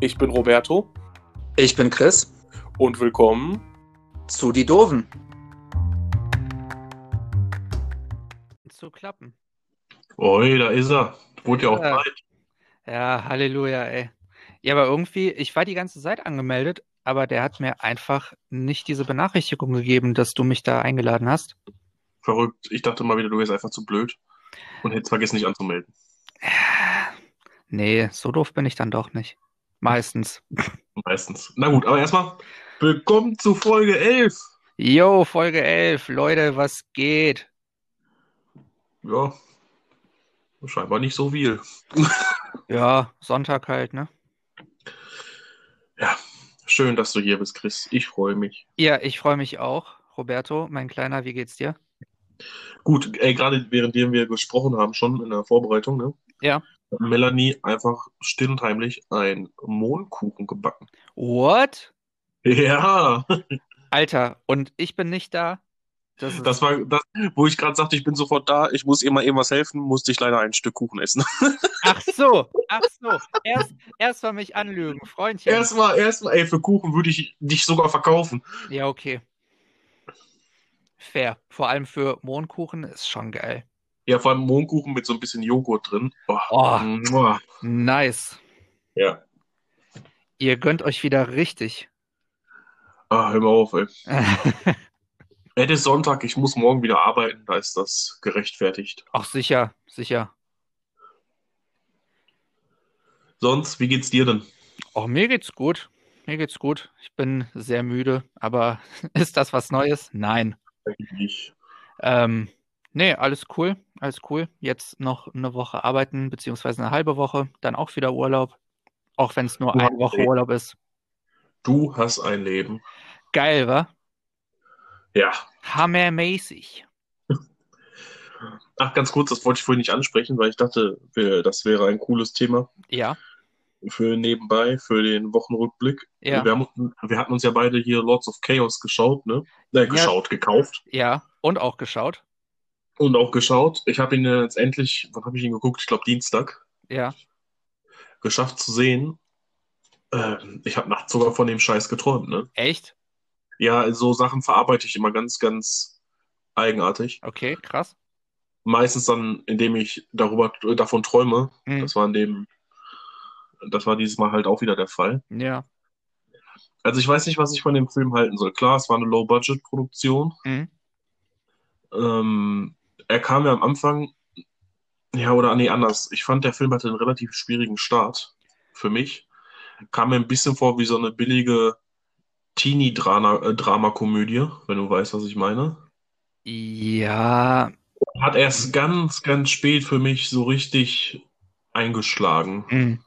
Ich bin Roberto Ich bin Chris. und willkommen. Zu die Doofen. zu klappen. Oi, da ist er. Wurde ja auch. Zeit. Ja, Halleluja, ey. Ja, aber irgendwie, ich war die ganze Zeit angemeldet, aber der hat mir einfach nicht diese Benachrichtigung gegeben, dass du mich da eingeladen hast. Verrückt. Ich dachte mal wieder, du wärst einfach zu blöd und hättest vergessen, dich anzumelden. Nee, so doof bin ich dann doch nicht. Meistens. Meistens. Na gut, aber erstmal willkommen zu Folge 11. Jo, Folge 11. Leute, was geht? Ja, scheinbar nicht so viel. Ja, Sonntag halt, ne? Ja, schön, dass du hier bist, Chris. Ich freue mich. Ja, ich freue mich auch. Roberto, mein Kleiner, wie geht's dir? Gut, ey, gerade währenddem wir gesprochen haben, schon in der Vorbereitung, ne? Ja. Melanie einfach still und heimlich einen Mohnkuchen gebacken. What? Ja, Alter, und ich bin nicht da? Das das war das, wo ich gerade sagte, ich bin sofort da, ich muss ihr mal eben was helfen, musste ich leider ein Stück Kuchen essen. Ach so, ach so. Erst, erst mal mich anlügen, Freundchen. Erstmal, erstmal, ey, für Kuchen würde ich dich sogar verkaufen. Ja, okay. Fair. Vor allem für Mohnkuchen ist schon geil. Ja, vor allem Mohnkuchen mit so ein bisschen Joghurt drin. Oh, Oh, nice. Ja. Ihr gönnt euch wieder richtig. Ah, hör mal auf, ey. Es ist Sonntag, ich muss morgen wieder arbeiten, da ist das gerechtfertigt. Ach, sicher, sicher. Sonst, wie geht's dir denn? Auch mir geht's gut. Mir geht's gut. Ich bin sehr müde, aber ist das was Neues? Nein. Eigentlich nicht. Ähm, nee, alles cool, alles cool. Jetzt noch eine Woche arbeiten, beziehungsweise eine halbe Woche, dann auch wieder Urlaub. Auch wenn es nur Du eine Woche Leben. Urlaub ist. Du hast ein Leben. Geil, wa? Ja. Hammermäßig. Ach, ganz kurz, das wollte ich vorhin nicht ansprechen, weil ich dachte, das wäre ein cooles Thema Ja, für nebenbei, für den Wochenrückblick. ja, Wir haben, wir hatten uns ja beide hier Lords of Chaos geschaut, ne? Äh, geschaut, gekauft ja. Und auch geschaut. Und auch geschaut. Ich habe ihn jetzt endlich, wann habe ich ihn geguckt? Ich glaube Dienstag, Ja. geschafft zu sehen. Ähm, ich habe nachts sogar von dem Scheiß geträumt, ne? Echt? Ja, so Sachen verarbeite ich immer ganz, ganz eigenartig. Okay, krass. Meistens dann, indem ich darüber, davon träume. Mhm. Das war in dem, das war dieses Mal halt auch wieder der Fall. Ja. Also ich weiß nicht, was ich von dem Film halten soll. Klar, es war eine Low-Budget-Produktion. Mhm. Ähm, er kam ja am Anfang, ja, oder nee, anders. Ich fand, der Film hatte einen relativ schwierigen Start für mich. Kam mir ein bisschen vor wie so eine billige Teenie-Drama-Komödie, wenn du weißt, was ich meine. Ja. Hat erst ganz, ganz spät für mich so richtig eingeschlagen. Mhm.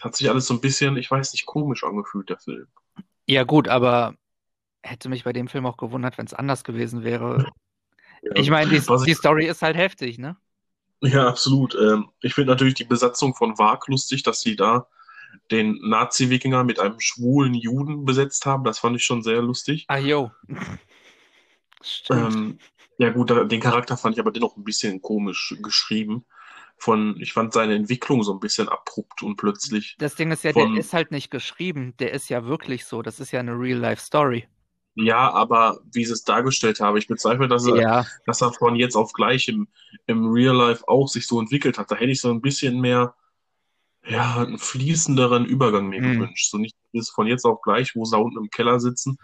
Hat sich alles so ein bisschen, ich weiß nicht, komisch angefühlt, der Film. Ja, gut, aber hätte mich bei dem Film auch gewundert, wenn es anders gewesen wäre. Ja. Ich meine, die, die ich, Story ist halt heftig, ne? ja, absolut. Ähm, ich finde natürlich die Besatzung von Varg lustig, dass sie da den Nazi-Wikinger mit einem schwulen Juden besetzt haben. Das fand ich schon sehr lustig. Ah, jo. Stimmt. Ähm, ja gut, den Charakter fand ich aber dennoch ein bisschen komisch geschrieben. Von, ich fand seine Entwicklung so ein bisschen abrupt und plötzlich Das Ding ist ja, der von, ist halt nicht geschrieben, der ist ja wirklich so. Das ist ja eine Real-Life-Story. Ja, aber wie sie es dargestellt habe, ich bezweifle, dass er, Ja, dass er von jetzt auf gleich im, im Real Life auch sich so entwickelt hat. Da hätte ich so ein bisschen mehr, ja, einen fließenderen Übergang mir hm. gewünscht. So nicht ist von jetzt auf gleich, wo sie da unten im Keller sitzen,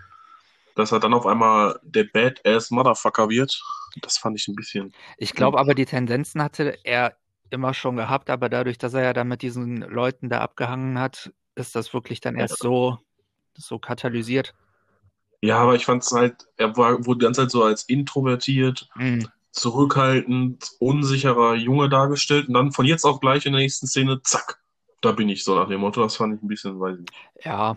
dass er dann auf einmal der Badass Motherfucker wird. Das fand ich ein bisschen. Ich hm. glaube aber, die Tendenzen hatte er immer schon gehabt, aber dadurch, dass er ja dann mit diesen Leuten da abgehangen hat, ist das wirklich dann erst so, so katalysiert. Ja, aber ich fand es halt, er war, wurde die ganze Zeit so als introvertiert, Mhm. zurückhaltend, unsicherer Junge dargestellt und dann von jetzt auf gleich in der nächsten Szene, zack, da bin ich so nach dem Motto. Das fand ich ein bisschen, weiß ich nicht. Ja,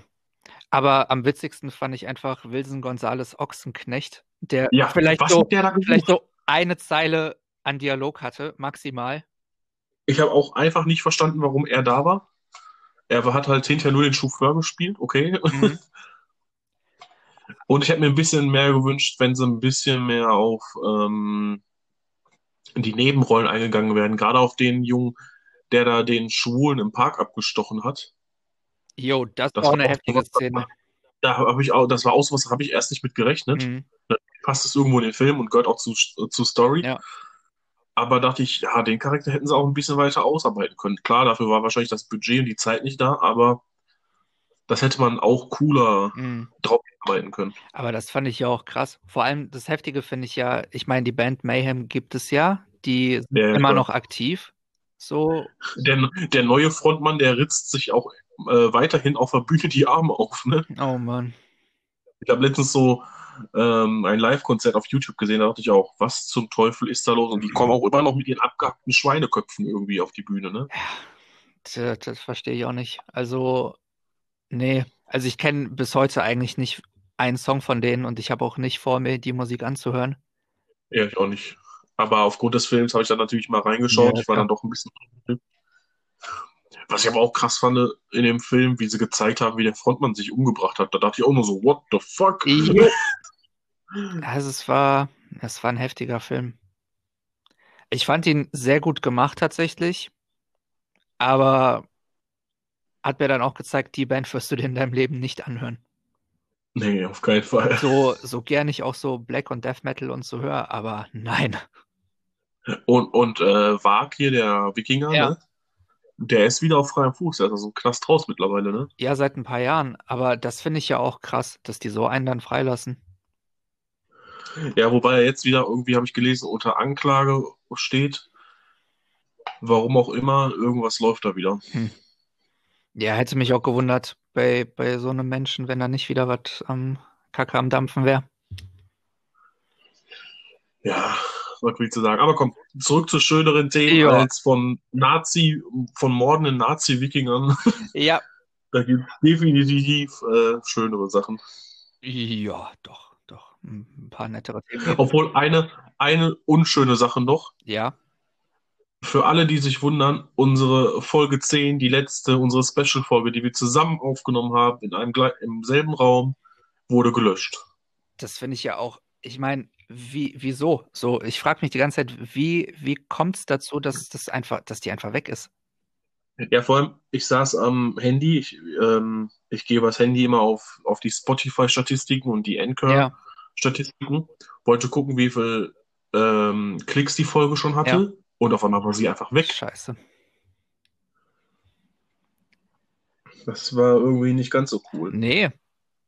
aber am witzigsten fand ich einfach Wilson Gonzales Ochsenknecht, der Ja, vielleicht so, der vielleicht so eine Zeile an Dialog hatte, maximal. Ich habe auch einfach nicht verstanden, warum er da war. Er hat halt hinterher nur den Chauffeur gespielt, okay. Mhm. Und ich hätte mir ein bisschen mehr gewünscht, wenn sie ein bisschen mehr auf ähm, die Nebenrollen eingegangen wären, gerade auf den Jungen, der da den Schwulen im Park abgestochen hat. Jo, das, Das war eine heftige sowas, Szene. Da habe ich auch, das war auch so was, habe ich erst nicht mit gerechnet. Mhm. Passt es irgendwo in den Film und gehört auch zu, zu Story. Ja. Aber dachte ich, ja, den Charakter hätten sie auch ein bisschen weiter ausarbeiten können. Klar, dafür war wahrscheinlich das Budget und die Zeit nicht da, aber das hätte man auch cooler Mhm. drauf arbeiten können. Aber das fand ich ja auch krass. Vor allem das Heftige finde ich ja, ich meine, die Band Mayhem gibt es ja, die sind Ja, ja, immer klar. noch aktiv. So, Der, der neue Frontmann, der ritzt sich auch äh, weiterhin auf der Bühne die Arme auf. Ne? oh Mann. Ich habe letztens so ähm, ein Live-Konzert auf YouTube gesehen, da dachte ich auch, was zum Teufel ist da los? Und die kommen auch immer noch mit ihren abgehackten Schweineköpfen irgendwie auf die Bühne. Ne? Das, das verstehe ich auch nicht. Also, nee. Also ich kenne bis heute eigentlich nicht einen Song von denen und ich habe auch nicht vor, mir die Musik anzuhören. Ja, ich auch nicht. Aber aufgrund des Films habe ich dann natürlich mal reingeschaut. Ja, ich war klar. dann doch ein bisschen. Was ich aber auch krass fand in dem Film, wie sie gezeigt haben, wie der Frontmann sich umgebracht hat. Da dachte ich auch nur so, what the fuck? Jo. Also es war, es war ein heftiger Film. Ich fand ihn sehr gut gemacht tatsächlich, aber hat mir dann auch gezeigt, die Band wirst du dir in deinem Leben nicht anhören. Nee, auf keinen Fall. So, so gern ich auch so Black und Death Metal und so höre, aber nein. Und, und äh, Wag hier, der Wikinger, Ja. ne? Der ist wieder auf freiem Fuß. Der ist aus dem Knast raus mittlerweile, ne? Ja, seit ein paar Jahren, aber das finde ich ja auch krass, dass die so einen dann freilassen. Ja, wobei er jetzt wieder irgendwie, habe ich gelesen, unter Anklage steht. Warum auch immer, irgendwas läuft da wieder. Ja, hätte mich auch gewundert bei, bei so einem Menschen, wenn da nicht wieder was am Kacke am Dampfen wäre. Ja, was will ich zu sagen? Aber komm, zurück zu schöneren Themen Ja. als von Nazi, von mordenden Nazi-Wikingern. Ja. Da gibt es definitiv äh, schönere Sachen. Ja, doch, doch. Ein paar nettere Themen. Obwohl eine, eine unschöne Sache noch. Ja, Für alle, die sich wundern, unsere Folge 10, die letzte, unsere Special-Folge, die wir zusammen aufgenommen haben, in einem im selben Raum, wurde gelöscht. das finde ich ja auch. Ich meine, wie, wieso? So, ich frage mich die ganze Zeit, wie, wie kommt es dazu, dass das einfach, dass die einfach weg ist? Ja, vor allem, ich saß am Handy, ich, ähm, ich gehe über das Handy immer auf, auf die Spotify-Statistiken und die Anchor-Statistiken, wollte gucken, wie viel ähm, Klicks die Folge schon hatte Ja. Und auf einmal war sie einfach weg. Scheiße. Das war irgendwie nicht ganz so cool. Nee.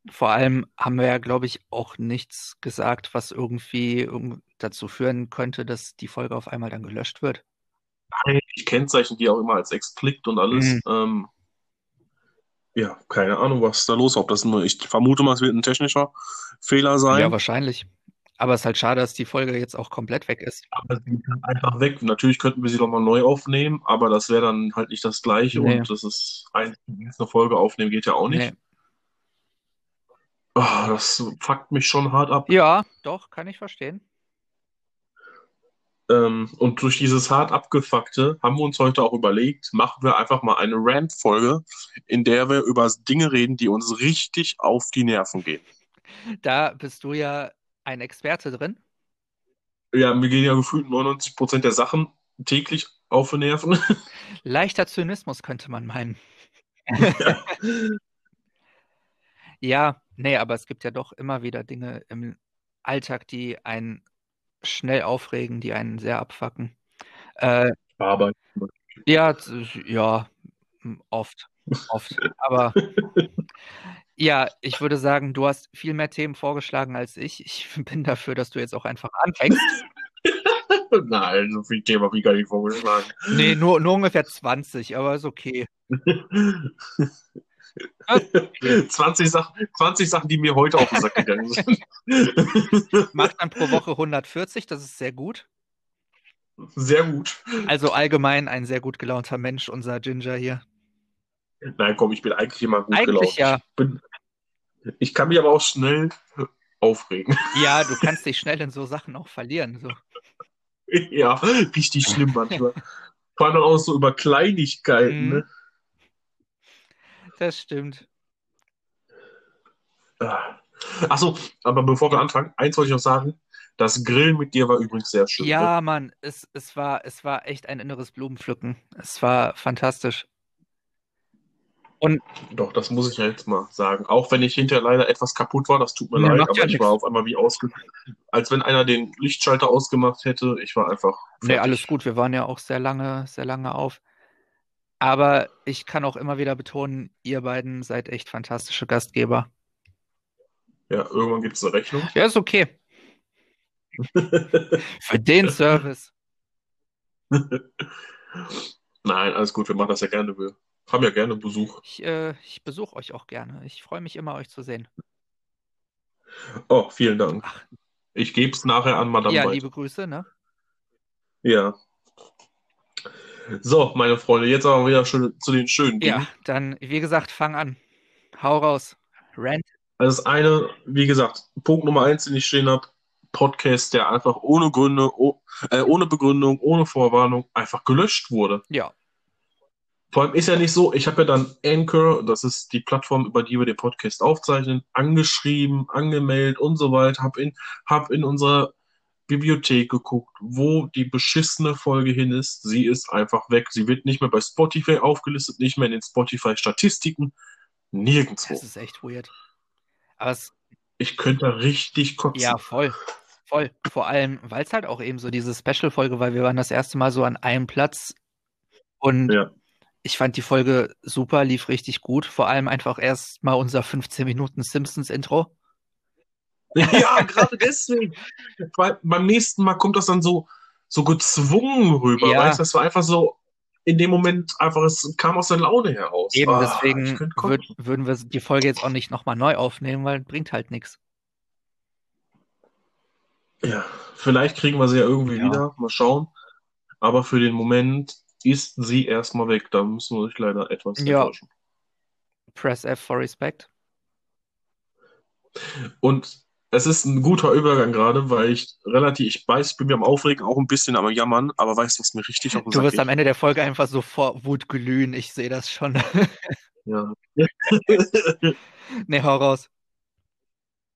Vor allem haben wir ja, glaube ich, auch nichts gesagt, was irgendwie irgend- dazu führen könnte, dass die Folge auf einmal dann gelöscht wird. Ich kennzeichne die auch immer als explicit und alles. Mhm. Ähm, ja, keine Ahnung, was da los ist. Ob das nur, ich vermute mal, es wird ein technischer Fehler sein. Ja, wahrscheinlich. Aber es ist halt schade, dass die Folge jetzt auch komplett weg ist. Aber sie halt einfach weg. Natürlich könnten wir sie nochmal neu aufnehmen, aber das wäre dann halt nicht das Gleiche Nee. und das ist ein, eine Folge aufnehmen geht ja auch nicht. Nee. Ah, das fuckt mich schon hart ab. Ja, doch, kann ich verstehen. Ähm, und durch dieses hart abgefuckte haben wir uns heute auch überlegt, machen wir einfach mal eine Rant-Folge, in der wir über Dinge reden, die uns richtig auf die Nerven gehen. Da bist du ja ein Experte drin. Ja, mir gehen ja gefühlt 99% der Sachen täglich auf die Nerven. Leichter Zynismus könnte man meinen. Ja. Ja, nee, aber es gibt ja doch immer wieder Dinge im Alltag, die einen schnell aufregen, die einen sehr abfacken. Äh, Aber ja, ja, oft, oft. Aber ja, ich würde sagen, du hast viel mehr Themen vorgeschlagen als ich. Ich bin dafür, dass du jetzt auch einfach anfängst. Nein, so viel Thema habe ich gar nicht vorgeschlagen. Nee, nur, nur ungefähr 20, aber ist okay. 20 Sachen, 20 Sachen, die mir heute auf den Sack gegangen sind. Macht dann pro Woche 140, das ist sehr gut. Sehr gut. Also allgemein ein sehr gut gelaunter Mensch, unser Ginger hier. Nein, komm, ich bin eigentlich immer gut Eigentlich gelaunt. ja. Ich, bin, ich kann mich aber auch schnell aufregen. Ja, du kannst dich schnell in so Sachen auch verlieren. So. ja, richtig schlimm manchmal. Vor allem auch so über Kleinigkeiten. Mhm. Ne? Das stimmt. Ah. Achso, aber bevor wir anfangen, eins wollte ich noch sagen. Das Grillen mit dir war übrigens sehr schön. Ne? Ja, Mann, es, es, war, es war echt ein inneres Blumenpflücken. Es war fantastisch. Und Doch, das muss ich ja jetzt mal sagen. Auch wenn ich hinterher leider etwas kaputt war, das tut mir Nee, leid, aber ja ich nix. war auf einmal wie ausge... Als wenn einer den Lichtschalter ausgemacht hätte. Ich war einfach nee, fertig. alles gut. Wir waren ja auch sehr lange, sehr lange auf. Aber ich kann auch immer wieder betonen, ihr beiden seid echt fantastische Gastgeber. Ja, irgendwann gibt es eine Rechnung. Ja, ist okay. Für den Service. Nein, alles gut, wir machen das ja gerne. Wir haben ja gerne Besuch. Ich, äh, ich besuche euch auch gerne. Ich freue mich immer, euch zu sehen. Oh, vielen Dank. Ach. Ich gebe es nachher an Madame Ja, weiter. liebe Grüße, ne? Ja. So, meine Freunde, jetzt aber wieder schön, zu den schönen Dingen. Ja, dann, wie gesagt, fang an. Hau raus. Rant. Also das eine, wie gesagt, Punkt Nummer eins, den ich stehen habe, Podcast, der einfach ohne Gründe, oh, äh, ohne Begründung, ohne Vorwarnung einfach gelöscht wurde. Ja. Vor allem ist ja nicht so, ich habe ja dann Anchor, das ist die Plattform, über die wir den Podcast aufzeichnen, angeschrieben, angemeldet und so weiter, habe in, hab in unserer Bibliothek geguckt, wo die beschissene Folge hin ist. Sie ist einfach weg. Sie wird nicht mehr bei Spotify aufgelistet, nicht mehr in den Spotify-Statistiken, nirgendwo. Das ist echt weird. Aber es, Ich könnte da richtig kotzen. ja, voll. Voll. Vor allem, weil es halt auch eben so diese Special-Folge war. Wir waren das erste Mal so an einem Platz und Ja. Ich fand die Folge super, lief richtig gut. Vor allem einfach erst mal unser 15 Minuten Simpsons-Intro. Ja, gerade deswegen. Weil beim nächsten Mal kommt das dann so, so gezwungen rüber, Ja. weißt du? Das war einfach so, in dem Moment einfach, es kam aus der Laune heraus. Eben, Ah, deswegen würd, würden wir die Folge jetzt auch nicht nochmal neu aufnehmen, weil bringt halt nichts. Ja, vielleicht kriegen wir sie ja irgendwie Ja. wieder, mal schauen. Aber für den Moment ist sie erstmal weg. Da müssen wir euch leider etwas Ja. enttäuschen. Press F for Respect. Und es ist ein guter Übergang gerade, weil ich relativ, ich weiß, ich bin mir am Aufregen, auch ein bisschen am Jammern, aber weißt du, was mir richtig auf den Du wirst geht? am Ende der Folge einfach so vor Wut glühen. Ich sehe das schon. Ja. nee, hau raus.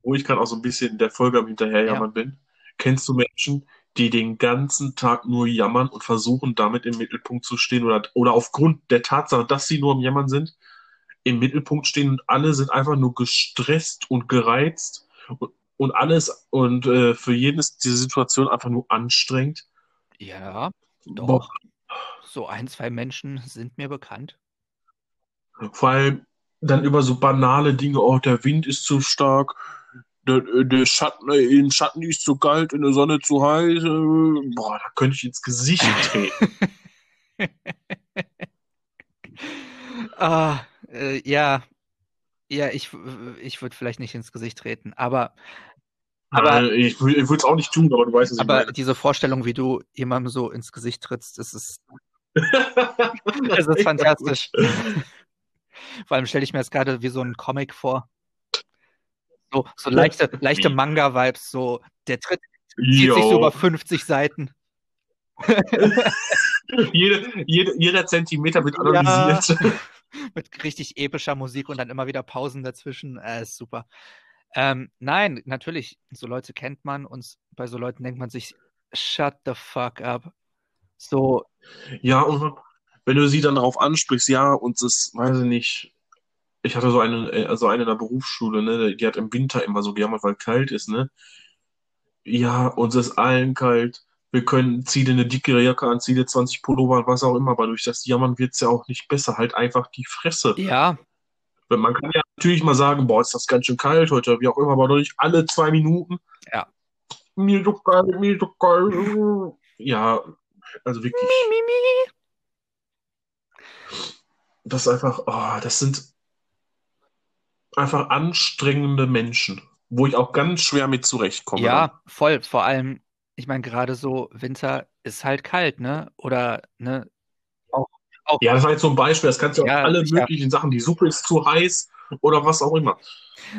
wo ich gerade auch so ein bisschen der Folge am Hinterherjammern bin. Kennst du Menschen, die den ganzen Tag nur jammern und versuchen, damit im Mittelpunkt zu stehen oder, oder aufgrund der Tatsache, dass sie nur am Jammern sind, im Mittelpunkt stehen und alle sind einfach nur gestresst und gereizt und, und alles und äh, für jeden ist diese Situation einfach nur anstrengend. Ja, doch. Boah, So ein, zwei Menschen sind mir bekannt. vor allem dann über so banale Dinge, oh, der Wind ist zu stark, der, der Schatten, äh, im Schatten ist zu kalt, in der Sonne zu heiß. äh, Boah, da könnte ich ins Gesicht treten. Ah, äh, ja. Ja, ich, ich würde vielleicht nicht ins Gesicht treten, aber, aber, Äh, ich ich würde es auch nicht tun, aber du weißt, ich aber meine. diese Vorstellung, wie du jemandem so ins Gesicht trittst, das ist, das ist fantastisch. Vor allem stelle ich mir das gerade wie so ein Comic vor. So, so leichte, leichte? Manga-Vibes, so der Tritt zieht sich so über Jo. 50 Seiten. Jede, jede, jeder Zentimeter wird Ja. analysiert. Mit richtig epischer Musik und dann immer wieder Pausen dazwischen. Äh, ist super. Ähm, nein, natürlich, so Leute kennt man und bei so Leuten denkt man sich, shut the fuck up. So, Ja, und wenn du sie dann darauf ansprichst, ja, und das, weiß ich nicht, ich hatte so eine, äh, so eine in der Berufsschule, ne, die hat im Winter immer so gejammert, weil kalt ist, ne? Ja, uns ist allen kalt. Wir können, zieh dir eine dickere Jacke an, zieh dir 20 Pullover an, was auch immer, aber durch das Jammern wird's ja auch nicht besser. Halt einfach die Fresse. ja, Weil Man kann ja natürlich mal sagen, boah, ist das ganz schön kalt heute, wie auch immer, aber doch nicht alle zwei Minuten. Ja. Mir so kalt, mir so kalt. Ja, also wirklich. Das ist einfach, oh, das sind einfach anstrengende Menschen, wo ich auch ganz schwer mit zurechtkomme. dann. ja, voll. Vor allem, ich meine, gerade so Winter ist halt kalt, ne? Oder, ne? Auch, auch, Ja, das war jetzt so ein Beispiel. Das kannst du Ja, auf alle möglichen Sachen. Die Suppe ist zu heiß oder was auch immer.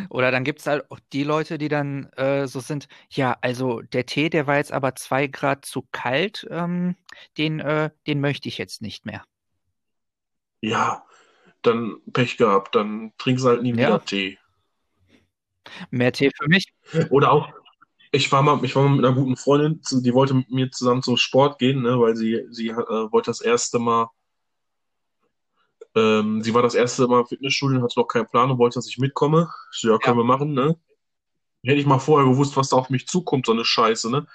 Oder dann gibt es halt auch die Leute, die dann äh, so sind, ja, also der Tee, der war jetzt aber zwei Grad zu kalt, ähm, den, äh, den möchte ich jetzt nicht mehr. Ja, dann Pech gehabt. Dann trinkst du halt nie Ja. wieder Tee. Mehr Tee für mich? Oder auch, Ich war mal, ich war mal mit einer guten Freundin, die wollte mit mir zusammen zum Sport gehen, ne, weil sie, sie äh, wollte das erste Mal, ähm, sie war das erste Mal im Fitnessstudio, hatte noch keinen Plan und wollte, dass ich mitkomme. Ich so, ja, können wir machen, ne? Hätte ich mal vorher gewusst, was da auf mich zukommt, so eine Scheiße, ne?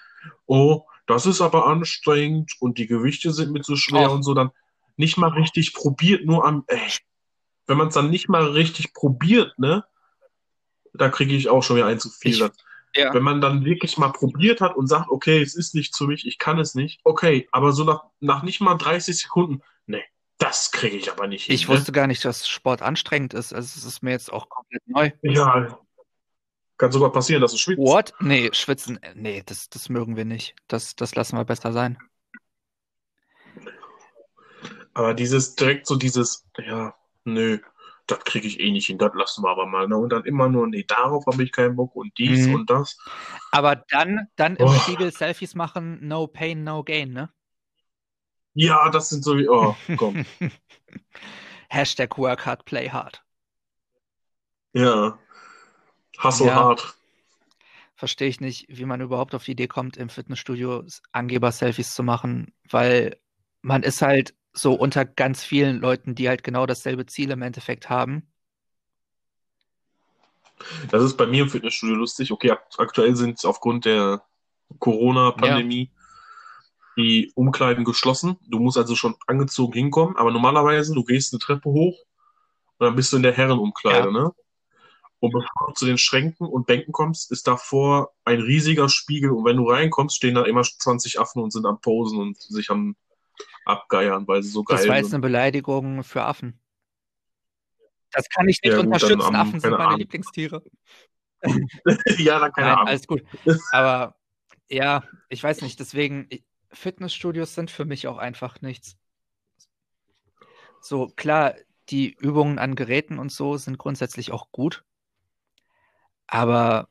Oh, das ist aber anstrengend und die Gewichte sind mir zu schwer Ach. und so, dann nicht mal richtig probiert, nur am, ey, wenn man es dann nicht mal richtig probiert, ne? Da kriege ich auch schon wieder ein zu viel. Ich-. Ja. Wenn man dann wirklich mal probiert hat und sagt, okay, es ist nichts für mich, ich kann es nicht, okay, aber so nach, nach nicht mal 30 Sekunden, nee, das kriege ich aber nicht hin. Ich ne? wusste gar nicht, dass Sport anstrengend ist. Also es ist mir jetzt auch komplett neu. Ja, kann sogar passieren, dass du schwitzt. What? Nee, schwitzen. Nee, das, das mögen wir nicht. Das, das lassen wir besser sein. Aber dieses, direkt so dieses, ja, nö, das kriege ich eh nicht hin, das lassen wir aber mal. Ne? Und dann immer nur, nee, darauf habe ich keinen Bock und dies Mhm. und das. Aber dann, dann im Oh. Spiegel Selfies machen, no pain, no gain, ne? Ja, das sind so wie, oh, komm. Hashtag work hard, play hard. Ja. Hustle Ja. hard. Verstehe ich nicht, wie man überhaupt auf die Idee kommt, im Fitnessstudio Angeber-Selfies zu machen, weil man ist halt so unter ganz vielen Leuten, die halt genau dasselbe Ziel im Endeffekt haben. Das ist bei mir im Fitnessstudio lustig. Okay, ak aktuell sind aufgrund der Corona-Pandemie die Umkleiden geschlossen. Du musst also schon angezogen hinkommen, aber normalerweise, du gehst eine Treppe hoch und dann bist du in der Herrenumkleide, Ja. ne? Und bevor du zu den Schränken und Bänken kommst, ist davor ein riesiger Spiegel und wenn du reinkommst, stehen da immer 20 Affen und sind am Posen und sich am Abgeiern, weil sie so Das geil war jetzt sind. eine Beleidigung für Affen. Das kann ich nicht Ja, gut, unterstützen. am- Affen sind meine Ahnung. Lieblingstiere. ja, dann keine Nein, Ahnung. alles gut. Aber ja, ich weiß nicht, deswegen, Fitnessstudios sind für mich auch einfach nichts. So, klar, die Übungen an Geräten und so sind grundsätzlich auch gut. Aber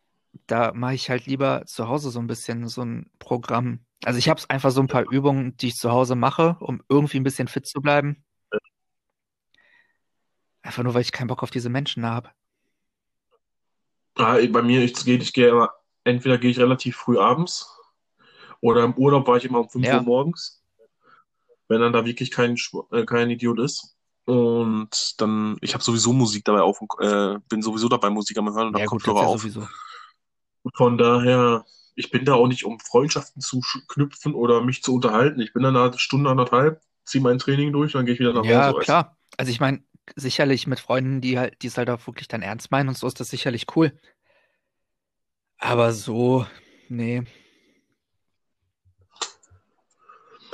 da mache ich halt lieber zu Hause so ein bisschen so ein Programm. Also ich habe einfach so ein paar Übungen, die ich zu Hause mache, um irgendwie ein bisschen fit zu bleiben. Einfach nur, weil ich keinen Bock auf diese Menschen habe. Ah, bei mir, ich gehe, ich gehe immer, entweder gehe ich relativ früh abends oder im Urlaub war ich immer um 5 Ja. Uhr morgens, wenn dann da wirklich kein, äh, kein Idiot ist. Und dann, ich habe sowieso Musik dabei auf, und, äh, bin sowieso dabei Musik am Hören und Ja, habe Kopfhörer ja auf. sowieso. Von daher, ich bin da auch nicht, um Freundschaften zu knüpfen oder mich zu unterhalten. Ich bin dann eine Stunde, anderthalb, ziehe mein Training durch, dann gehe ich wieder nach Ja, Hause. du. klar. Also ich meine, sicherlich mit Freunden, die halt, die es halt auch wirklich dann ernst meinen und so ist das sicherlich cool. Aber so, nee.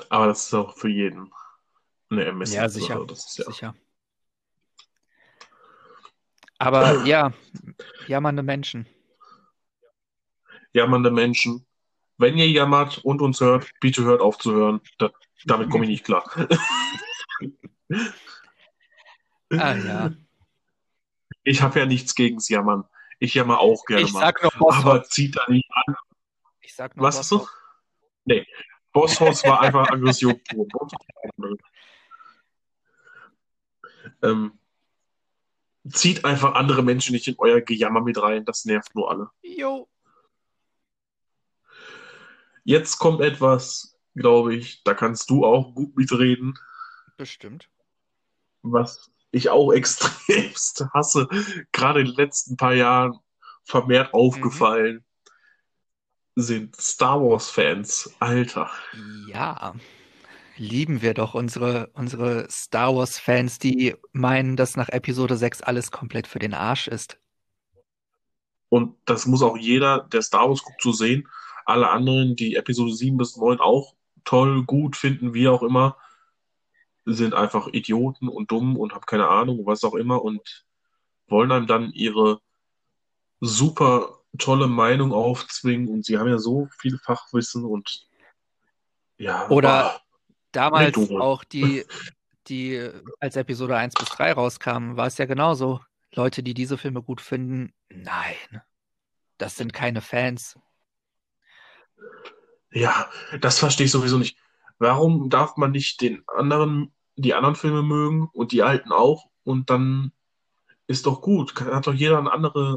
Aber das ist auch für jeden eine Ermessenssache. Ja, sicher. Das ist ja. Sicher. Aber ja, jammernde Menschen. Jammernde Menschen. Wenn ihr jammert und uns hört, bitte hört auf zu hören. Da, damit komme ich nicht klar. Ah ja. Ich habe ja nichts gegens Jammern. Ich jammer auch gerne Ich mal. sag noch Aber Bosshaus. zieht da nicht an. Ich sag noch Was? Bosshaus. Nee. Bosshaus war einfach Aggression pur. Ähm, zieht einfach andere Menschen nicht in euer Gejammer mit rein. Das nervt nur alle. Jo. Jetzt kommt etwas, glaube ich, da kannst du auch gut mitreden. Bestimmt. was ich auch extremst hasse, gerade in den letzten paar Jahren vermehrt aufgefallen, sind Star Wars-Fans. Alter. Ja. Lieben wir doch unsere, unsere Star Wars-Fans, die meinen, dass nach Episode 6 alles komplett für den Arsch ist. Und das muss auch jeder, der Star Wars guckt, so sehen. Alle anderen, die Episode 7 bis 9 auch toll, gut finden, wie auch immer, sind einfach Idioten und dumm und haben keine Ahnung, was auch immer und wollen einem dann ihre super tolle Meinung aufzwingen und sie haben ja so viel Fachwissen und ja, Oder ah, Damals auch die, die als Episode 1 bis 3 rauskamen, war es ja genauso. Leute, die diese Filme gut finden, nein, das sind keine Fans. Ja, das verstehe ich sowieso nicht. Warum darf man nicht den anderen, die anderen Filme mögen und die alten auch und dann ist doch gut. Hat doch jeder ein andere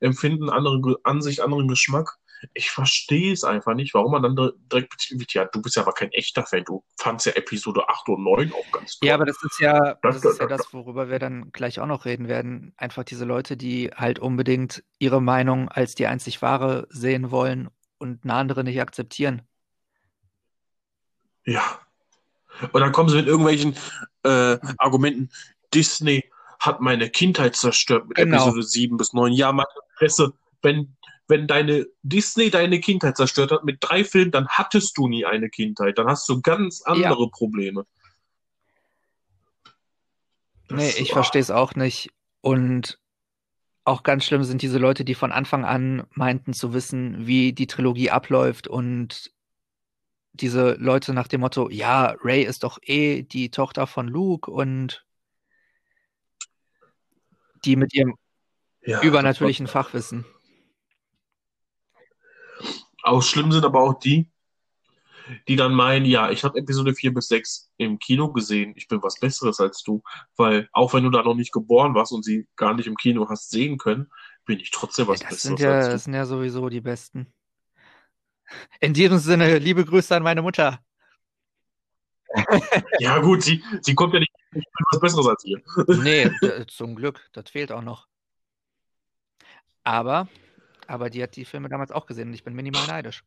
Empfinden, andere Ansicht, anderen Geschmack. Ich verstehe es einfach nicht, warum man dann dir- direkt bezüglich, ja, du bist ja aber kein echter Fan, du fandst ja Episode 8 und 9 auch ganz toll. Ja, aber das ist ja, Das- das ist ja das, worüber wir dann gleich auch noch reden werden. Einfach diese Leute, die halt unbedingt ihre Meinung als die einzig wahre sehen wollen und eine andere nicht akzeptieren. Ja. Und dann kommen sie mit irgendwelchen äh, Argumenten, Disney hat meine Kindheit zerstört mit Genau. Episode 7 bis 9. Ja, meine Fresse, wenn, wenn deine Disney deine Kindheit zerstört hat mit drei Filmen, dann hattest du nie eine Kindheit. Dann hast du ganz andere Probleme. Nee, Das- ich ah. verstehe es auch nicht. Und auch ganz schlimm sind diese Leute, die von Anfang an meinten zu wissen, wie die Trilogie abläuft und diese Leute nach dem Motto, ja, Ray ist doch eh die Tochter von Luke und die mit ihrem Ja, übernatürlichen Fachwissen. Auch schlimm sind aber auch die, die dann meinen, ja, ich habe Episode 4 bis 6 im Kino gesehen, ich bin was Besseres als du, weil auch wenn du da noch nicht geboren warst und sie gar nicht im Kino hast sehen können, bin ich trotzdem was Das Besseres sind ja, als das sind ja sowieso die Besten. In diesem Sinne, liebe Grüße an meine Mutter. du. Ja gut, sie, sie kommt ja nicht, ich bin was Besseres als ihr. Nee, zum Glück, das fehlt auch noch. Aber, aber die hat die Filme damals auch gesehen und ich bin minimal neidisch.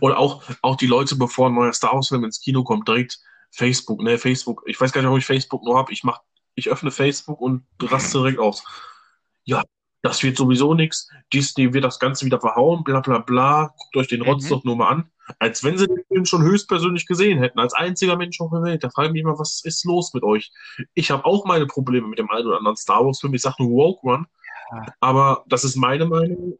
Und auch, auch die Leute, bevor ein neuer Star Wars-Film ins Kino kommt, direkt Facebook, ne, Facebook, ich weiß gar nicht, ob ich Facebook noch habe, ich mach, ich öffne Facebook und raste direkt aus. Ja, das wird sowieso nichts, Disney wird das Ganze wieder verhauen, bla bla bla, guckt euch den Rotz Mhm. doch nur mal an. Als wenn sie den Film schon höchstpersönlich gesehen hätten, als einziger Mensch auf der Welt. Da frage ich mich mal, was ist los mit euch? Ich habe auch meine Probleme mit dem einen oder anderen Star Wars-Film, ich sag nur Rogue One, Ja. aber das ist meine Meinung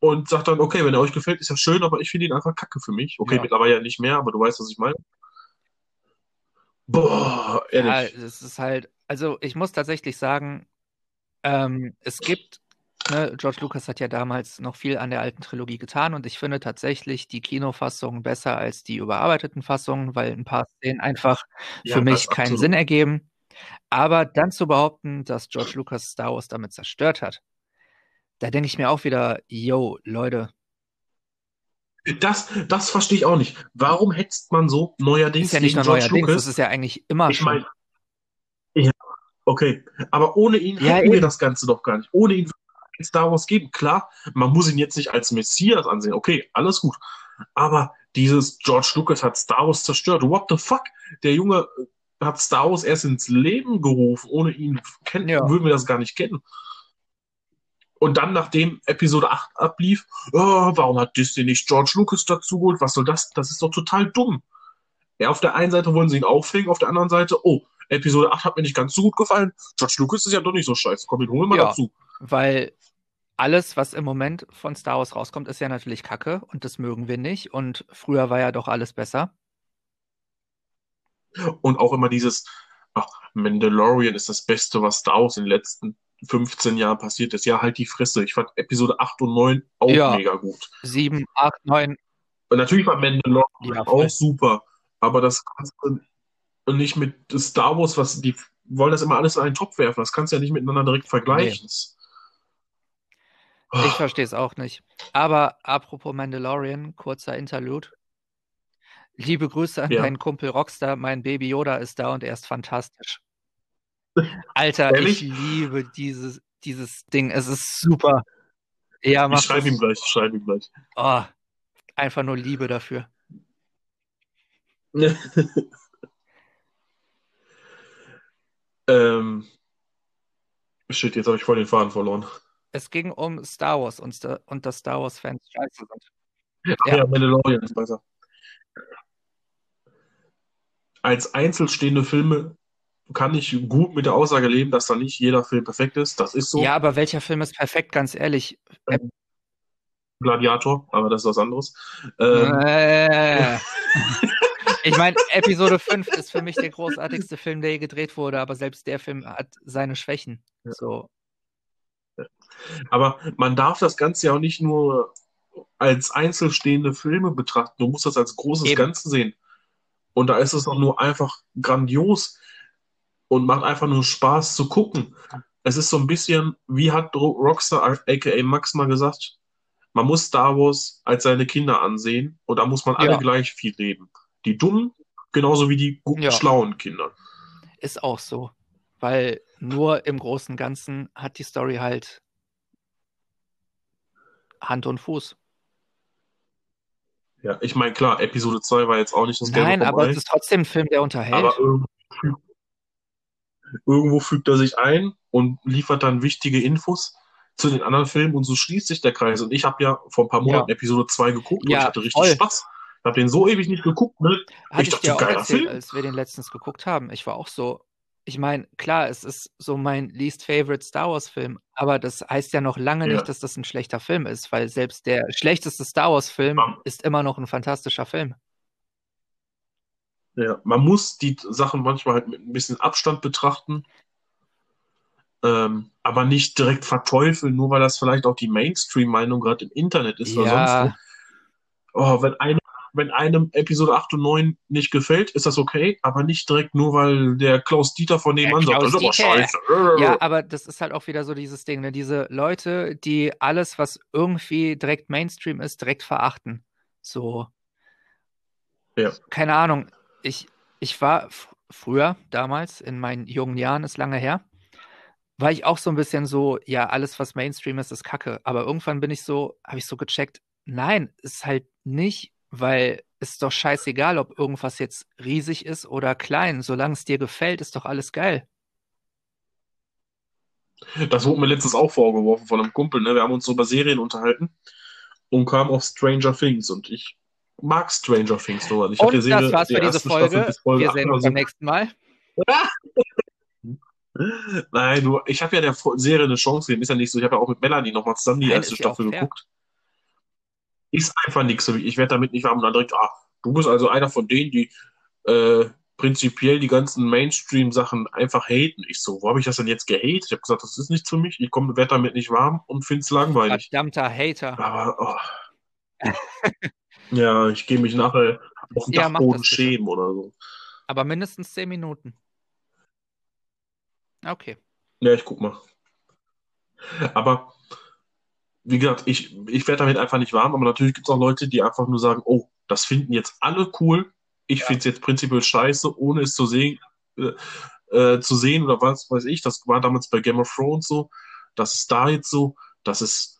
und sagt dann, okay, wenn er euch gefällt, ist ja schön, aber ich finde ihn einfach kacke für mich. Okay, Ja. mittlerweile ja nicht mehr, aber du weißt, was ich meine. Boah, Ja, ehrlich. es ist halt, also ich muss tatsächlich sagen, ähm, es gibt, ne, George Lucas hat ja damals noch viel an der alten Trilogie getan und ich finde tatsächlich die Kinofassungen besser als die überarbeiteten Fassungen, weil ein paar Szenen einfach Ja, für mich keinen absolut. Sinn ergeben. Aber dann zu behaupten, dass George Lucas Star Wars damit zerstört hat, da denke ich mir auch wieder, yo, Leute, Das, das verstehe ich auch nicht. Warum hetzt man so neuerdings ist ja nicht nur George neuerdings, Lucas? das ist ja eigentlich immer Ich meine, ja, okay. Aber ohne ihn Ja, hätten wir das Ganze doch gar nicht. Ohne ihn würde es Star Wars geben. Klar, man muss ihn jetzt nicht als Messias ansehen. Okay, alles gut. Aber dieses George Lucas hat Star Wars zerstört. What the fuck? Der Junge hat Star Wars erst ins Leben gerufen. Ohne ihn kennen, Ja. würden wir das gar nicht kennen. Und dann, nachdem Episode 8 ablief, oh, warum hat Disney nicht George Lucas dazu geholt? Was soll das? Das ist doch total dumm. Ja, auf der einen Seite wollen sie ihn aufhängen, auf der anderen Seite, oh, Episode 8 hat mir nicht ganz so gut gefallen. George Lucas ist ja doch nicht so scheiße. Komm, den holen wir mal Ja. dazu. Weil alles, was im Moment von Star Wars rauskommt, ist ja natürlich Kacke und das mögen wir nicht. Und früher war ja doch alles besser. Und auch immer dieses, ach, Mandalorian ist das Beste, was Star Wars in den letzten 15 Jahren passiert ist. Ja, halt die Fresse. Ich fand Episode 8 und 9 auch Ja. mega gut. Sieben, acht, neun. Und natürlich war Mandalorian Ja, auch super. Aber das kannst du nicht mit Star Wars, was die wollen das immer alles in einen Topf werfen. Das kannst du ja nicht miteinander direkt vergleichen. Ich verstehe es auch nicht. Aber apropos Mandalorian, kurzer Interlude. Liebe Grüße an Ja. deinen Kumpel Rockstar. Mein Baby Yoda ist da und er ist fantastisch. Alter, Ehrlich? ich liebe dieses, dieses Ding. Es ist super. Ja, Ich mach schreibe das. ihm gleich, ich schreibe ihm gleich. Oh, einfach nur Liebe dafür. ähm, shit, jetzt habe ich voll den Faden verloren. Es ging um Star Wars und, und dass Star Wars-Fans scheiße sind. Ach ja, Mandalorian ist besser. Als einzelstehende Filme kann ich gut mit der Aussage leben, dass da nicht jeder Film perfekt ist. Das ist so. Ja, aber welcher Film ist perfekt, ganz ehrlich? Gladiator, aber das ist was anderes. Ähm, Äh. Ich meine, Episode 5 ist für mich der großartigste Film, der je gedreht wurde, aber selbst der Film hat seine Schwächen. So. aber man darf das Ganze ja auch nicht nur als einzelstehende Filme betrachten. Du musst das als großes Eben. Ganze sehen. Und da ist es doch nur einfach grandios und macht einfach nur Spaß zu gucken. es ist so ein bisschen, wie hat Ro- Rockstar, aka Max mal gesagt, man muss Star Wars als seine Kinder ansehen und da muss man alle Ja. gleich viel reden. Die dummen, genauso wie die guten, Ja. schlauen Kinder. Ist auch so. Weil nur im Großen und Ganzen hat die Story halt Hand und Fuß. Ja, ich meine, klar, Episode 2 war jetzt auch nicht das Nein, aber es ist trotzdem ein Film, der unterhält. aber irgendwo, fügt- irgendwo fügt er sich ein und liefert dann wichtige Infos zu den anderen Filmen und so schließt sich der Kreis. Und ich habe ja vor ein paar Ja. Monaten Episode 2 geguckt und Ja, ich hatte richtig voll. Spaß. Ich habe den so ewig nicht geguckt, ne? Hatte ich ich dachte, dir auch geiler erzählt, Film. als wir den letztens geguckt haben. Ich war auch so. Ich meine, klar, es ist so mein least favorite Star Wars Film, aber das heißt ja noch lange Ja. nicht, dass das ein schlechter Film ist, weil selbst der schlechteste Star Wars Film Man- ist immer noch ein fantastischer Film. Ja, man muss die Sachen manchmal halt mit ein bisschen Abstand betrachten, ähm, aber nicht direkt verteufeln, nur weil das vielleicht auch die Mainstream-Meinung gerade im Internet ist oder sonst Ja, wo. Oh, wenn einem, wenn einem Episode 8 und 9 nicht gefällt, ist das okay, aber nicht direkt nur, weil der Klaus Dieter von nebenan sagt, das ist aber scheiße. ja, aber das ist halt auch wieder so dieses Ding, ne? Diese Leute, die alles, was irgendwie direkt Mainstream ist, direkt verachten. So. Ja. Keine Ahnung. Ich, ich war früher, damals, in meinen jungen Jahren, ist lange her, war ich auch so ein bisschen so, ja, alles, was Mainstream ist, ist Kacke. Aber irgendwann bin ich so, habe ich so gecheckt, nein, ist halt nicht, weil es doch scheißegal, ob irgendwas jetzt riesig ist oder klein. Solange es dir gefällt, ist doch alles geil. Das wurde mir letztens auch vorgeworfen von einem Kumpel, ne? Wir haben uns so über Serien unterhalten und kamen auf Stranger Things und ich mag Stranger Things nur. Ich hab Und Serie, das war's die für diese Folge. Folge Wir 8 sehen uns so beim nächsten Mal. Nein, du, ich habe ja der Serie eine Chance gegeben. Ist ja nicht so. Ich habe ja auch mit Melanie nochmal zusammen die Nein, erste Staffel geguckt. Ist einfach nichts für mich. Ich werde damit nicht warm und dann direkt, ah, du bist also einer von denen, die äh, prinzipiell die ganzen Mainstream-Sachen einfach haten. Ich so, wo habe ich das denn jetzt gehatet? Ich habe gesagt, das ist nichts für mich. Ich komme, werde damit nicht warm und finde es langweilig. Verdammter Hater. Aber, oh. Ja, ich gehe mich nachher auf den Ja, Dachboden schämen oder so. Aber mindestens zehn Minuten. Okay. Ja, ich guck mal. Aber wie gesagt, ich, ich werde damit einfach nicht warm, aber natürlich gibt es auch Leute, die einfach nur sagen, oh, das finden jetzt alle cool. Ich Ja. finde es jetzt prinzipiell scheiße, ohne es zu sehen, äh, äh, zu sehen oder was weiß ich. Das war damals bei Game of Thrones so. Das ist da jetzt so. Das ist,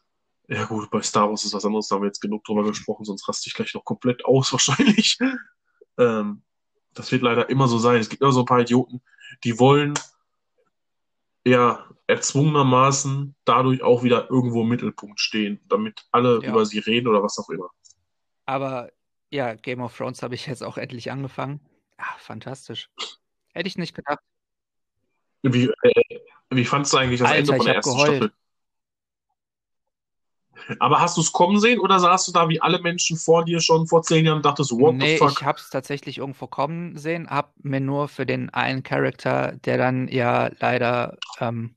ja gut, bei Star Wars ist was anderes, da haben wir jetzt genug drüber gesprochen, sonst raste ich gleich noch komplett aus wahrscheinlich. Ähm, das wird leider immer so sein. Es gibt immer so ein paar Idioten, die wollen ja erzwungenermaßen dadurch auch wieder irgendwo im Mittelpunkt stehen, damit alle Ja. über sie reden oder was auch immer. Aber ja, Game of Thrones habe ich jetzt auch endlich angefangen. Ah, fantastisch. Hätte ich nicht gedacht. Wie, äh, wie fandst du eigentlich das Alter, Ende von der ersten geheult. Staffel? Aber hast du es kommen sehen oder saßt du da wie alle Menschen vor dir schon vor zehn Jahren und dachtest, what nee, the fuck? ich habe es tatsächlich irgendwo kommen sehen, habe mir nur für den einen Charakter, der dann ja leider ähm,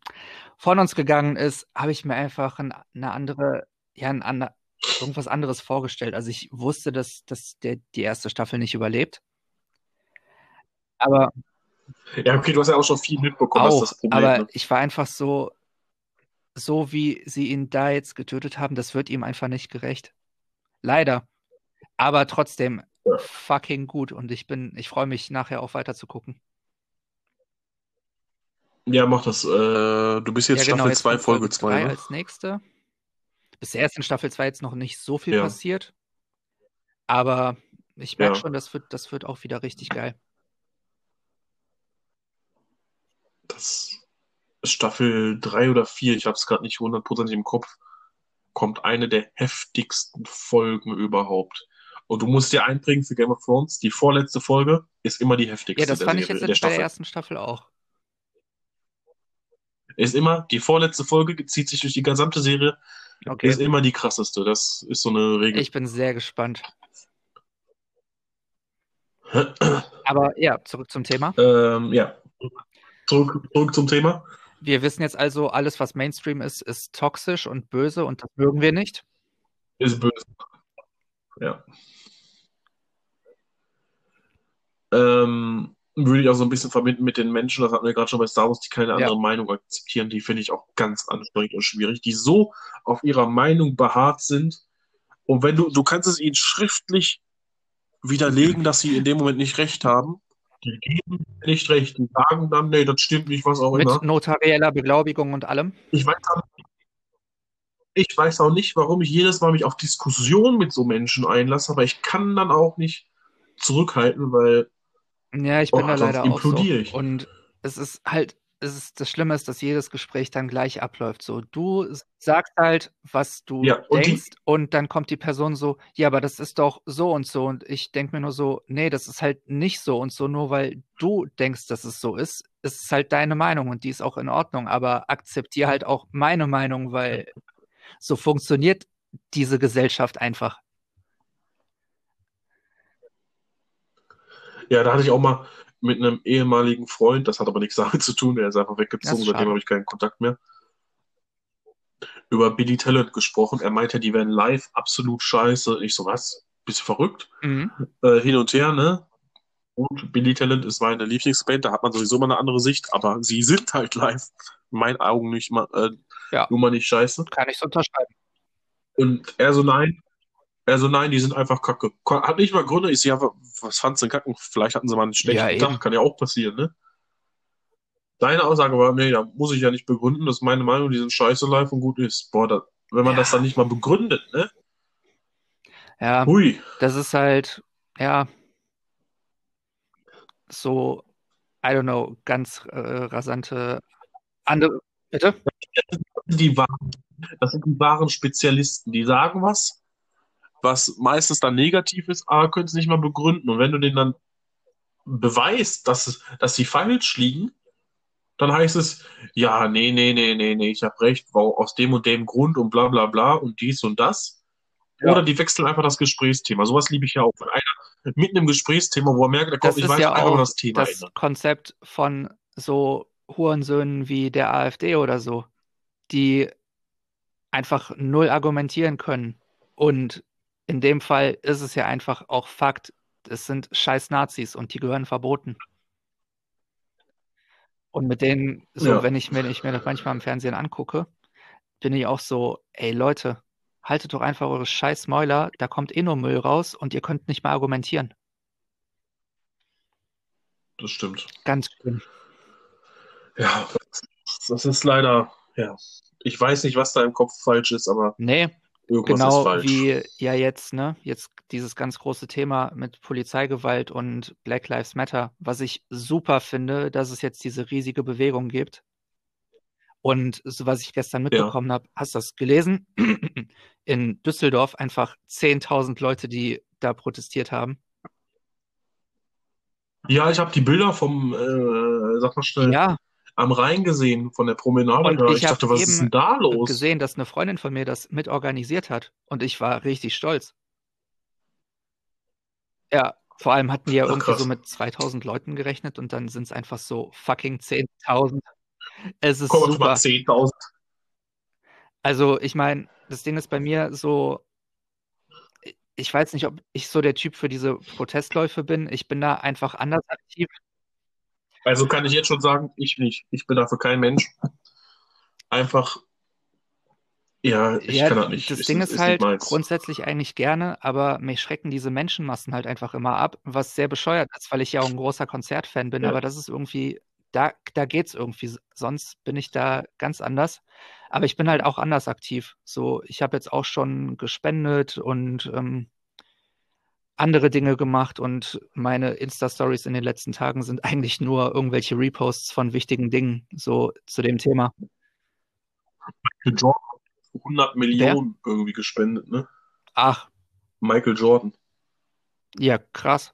von uns gegangen ist, habe ich mir einfach ein, eine andere, ja, ein ander, irgendwas anderes vorgestellt. Also ich wusste, dass, dass der die erste Staffel nicht überlebt. Aber Ja, okay, du hast ja auch schon viel mitbekommen, auch, das Problem. aber ne? ich war einfach so, so wie sie ihn da jetzt getötet haben, das wird ihm einfach nicht gerecht. Leider. Aber trotzdem Ja. fucking gut und ich bin, ich freue mich nachher auch weiter zu gucken. Ja, mach das. Äh, du bist jetzt Ja, genau, Staffel jetzt 2, kommt Folge 2, drei ne? als nächste. Bisher ist in Staffel 2 jetzt noch nicht so viel Ja. passiert. Aber ich merke schon, das wird, das wird auch wieder richtig geil. Das Staffel 3 oder 4, ich habe es gerade nicht hundertprozentig im Kopf, kommt eine der heftigsten Folgen überhaupt. Und du musst dir einbringen für Game of Thrones, die vorletzte Folge ist immer die heftigste Ja, das der fand ich jetzt in, der bei der Staffel. ersten Staffel auch. Ist immer, die vorletzte Folge zieht sich durch die gesamte Serie, Okay. ist immer die krasseste. Das ist so eine Regel. Ich bin sehr gespannt. Aber ja, zurück zum Thema. ähm, ja. Zurück, zurück zum Thema. Wir wissen jetzt also, alles, was Mainstream ist, ist toxisch und böse und das mögen wir nicht. Ist böse. Ja. Ähm, würde ich auch so ein bisschen verbinden mit den Menschen, das hatten wir gerade schon bei Star Wars, die keine Ja. andere Meinung akzeptieren, die finde ich auch ganz anstrengend und schwierig, die so auf ihrer Meinung beharrt sind. Und wenn du, du kannst es ihnen schriftlich widerlegen, dass sie in dem Moment nicht recht haben. Die geben nicht recht, die sagen dann, nee, das stimmt nicht, was auch Mit immer. notarieller Beglaubigung und allem. Ich weiß auch nicht, ich weiß auch nicht, warum ich jedes Mal mich auf Diskussionen mit so Menschen einlasse, aber ich kann dann auch nicht zurückhalten, weil Ja, ich bin Oh, da leider auch so. Und es ist halt, ist, das Schlimme ist, dass jedes Gespräch dann gleich abläuft. So, du sagst halt, was du Ja, und die- denkst, und dann kommt die Person so, ja, aber das ist doch so und so. Und ich denke mir nur so, nee, das ist halt nicht so und so, nur weil du denkst, dass es so ist. Es ist halt deine Meinung und die ist auch in Ordnung, aber akzeptier halt auch meine Meinung, weil so funktioniert diese Gesellschaft einfach. Ja, da hatte ich auch mal mit einem ehemaligen Freund, das hat aber nichts damit zu tun, der ist einfach weggezogen, ist seitdem habe ich keinen Kontakt mehr, über Billy Talent gesprochen. Er meinte, die wären live absolut scheiße. Ich so, was? Bist du verrückt? Mhm. Äh, hin und her, ne? Und Billy Talent ist meine Lieblingsband, da hat man sowieso mal eine andere Sicht, aber sie sind halt live, in meinen Augen nicht mal, äh, Ja. nur mal nicht scheiße. Kann ich unterschreiben. Und er so, nein. Er so, nein, die sind einfach kacke. Hat nicht mal Gründe. Ich so, ja, was fandst du denn kacken? Vielleicht hatten sie mal einen schlechten Ja. Tag. Kann ja auch passieren, ne? Deine Aussage war, nee, da muss ich ja nicht begründen. Das ist meine Meinung. Die sind scheiße live und gut ist. Boah, da, wenn man Ja. das dann nicht mal begründet, ne? Ja, Hui. das ist halt, ja, so, I don't know, ganz äh, rasante andere. Bitte? Die wahren, das sind die wahren Spezialisten. Die sagen was, was meistens dann negativ ist, aber können es nicht mal begründen. Und wenn du denen dann beweist, dass, dass sie falsch liegen, dann heißt es, ja, nee, nee, nee, nee, nee, ich habe recht, wow, aus dem und dem Grund und bla bla bla und dies und das. Ja. Oder die wechseln einfach das Gesprächsthema. Sowas liebe ich ja auch. Wenn einer mitten im Gesprächsthema, wo er merkt, da kommt nicht weiter, ja einfach das Thema das ändern. Konzept von so Hurensöhnen wie der AfD oder so, die einfach null argumentieren können. Und in dem Fall ist es ja einfach auch Fakt, es sind scheiß Nazis und die gehören verboten. Und mit denen, so, Ja. wenn ich mir, ich mir das manchmal im Fernsehen angucke, bin ich auch so, ey Leute, haltet doch einfach eure scheiß Mäuler, da kommt eh nur Müll raus und ihr könnt nicht mehr argumentieren. Das stimmt. Ganz schlimm. Ja, das ist leider, ja. Ich weiß nicht, was da im Kopf falsch ist, aber Nee, irgendwas Genau wie ja jetzt, ne, jetzt dieses ganz große Thema mit Polizeigewalt und Black Lives Matter, was ich super finde, dass es jetzt diese riesige Bewegung gibt. Und so was ich gestern mitbekommen habe, hast du das gelesen? In Düsseldorf einfach 10.000 Leute, die da protestiert haben. Ja, ich habe die Bilder vom, äh, sag mal schnell, Ja, am Rhein gesehen, von der Promenade. Und da. ich Ich dachte, was ist denn da los? gesehen, dass eine Freundin von mir das mitorganisiert hat. Und ich war richtig stolz. Ja, vor allem hatten die ja Ach, irgendwie krass. so mit 2000 Leuten gerechnet und dann sind es einfach so fucking 10.000. Es ist Komm, super. 10.000. Also, ich meine, das Ding ist bei mir so, ich weiß nicht, ob ich so der Typ für diese Protestläufe bin. Ich bin da einfach anders aktiv. Also kann ich jetzt schon sagen, ich nicht. Ich bin dafür kein Mensch. Einfach, ja, ich Ja, kann das nicht. das Ding ist ist halt grundsätzlich eigentlich gerne, aber mich schrecken diese Menschenmassen halt einfach immer ab, was sehr bescheuert ist, weil ich ja auch ein großer Konzertfan bin, Ja. aber das ist irgendwie, da, da geht's irgendwie, sonst bin ich da ganz anders. Aber ich bin halt auch anders aktiv. So, ich habe jetzt auch schon gespendet und ähm, andere Dinge gemacht und meine Insta-Stories in den letzten Tagen sind eigentlich nur irgendwelche Reposts von wichtigen Dingen, so zu dem Thema. Michael Jordan hat 100 Millionen irgendwie gespendet, ne? Ach, Michael Jordan. ja, krass.